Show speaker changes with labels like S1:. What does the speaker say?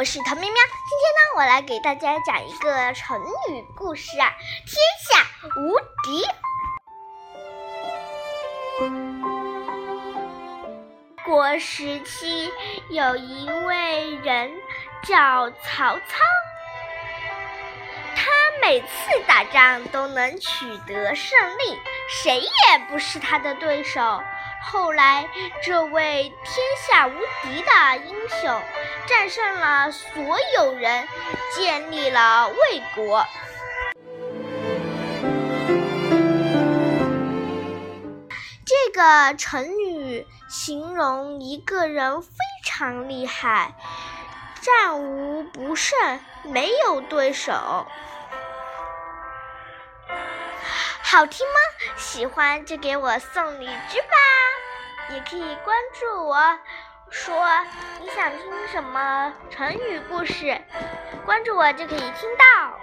S1: 我是唐喵喵。今天呢，我来给大家讲一个成语故事啊，天下无敌。国时期有一位人叫曹操，他每次打仗都能取得胜利，谁也不是他的对手。后来，这位天下无敌的英雄战胜了所有人，建立了魏国。这个成语形容一个人非常厉害，战无不胜，没有对手。好听吗？喜欢就给我送荔枝吧，也可以关注我，说你想听什么成语故事，关注我就可以听到。